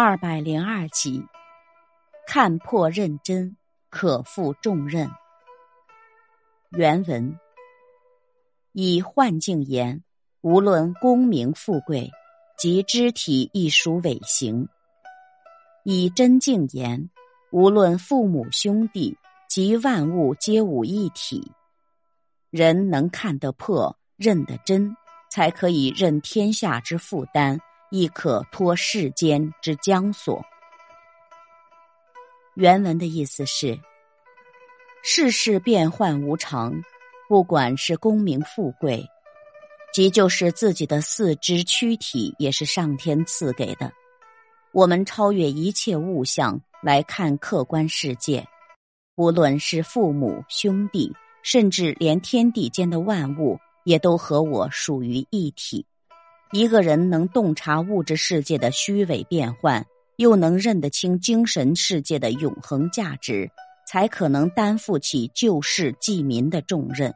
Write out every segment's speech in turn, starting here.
二百零二集，看破认真，可负重任。原文：以幻境言，无论功名富贵及肢体亦属伪形；以真境言，无论父母兄弟及万物皆无一体。人能看得破、认得真，才可以任天下之负担。亦可脱世间之枷锁。原文的意思是：世事变幻无常，不管是功名富贵，即就是自己的四肢躯体，也是上天赐给的。我们超越一切物象来看客观世界，无论是父母兄弟，甚至连天地间的万物，也都和我属于一体。一个人能洞察物质世界的虚伪变幻，又能认得清精神世界的永恒价值，才可能担负起救世济民的重任。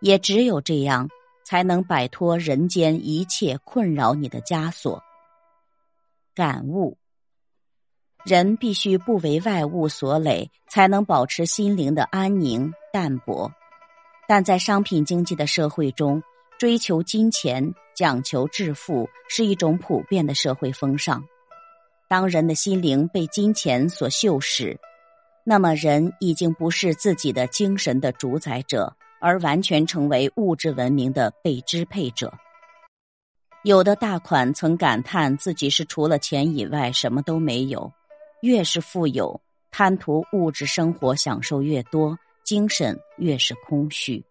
也只有这样，才能摆脱人间一切困扰你的枷锁。感悟：人必须不为外物所累，才能保持心灵的安宁淡泊。但在商品经济的社会中，追求金钱、讲求致富是一种普遍的社会风尚。当人的心灵被金钱所锈蚀，那么人已经不是自己的精神的主宰者，而完全成为物质文明的被支配者。有的大款曾感叹自己是除了钱以外什么都没有。越是富有，贪图物质生活享受越多，精神越是空虚。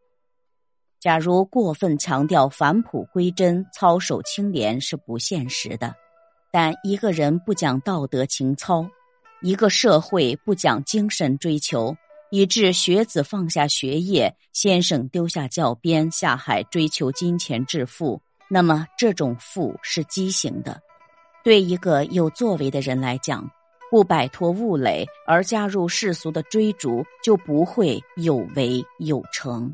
假如过分强调返璞归真、操守清廉是不现实的，但一个人不讲道德情操，一个社会不讲精神追求，以致学子放下学业，先生丢下教鞭下海追求金钱致富，那么这种富是畸形的。对一个有作为的人来讲，不摆脱物累而加入世俗的追逐，就不会有为有成。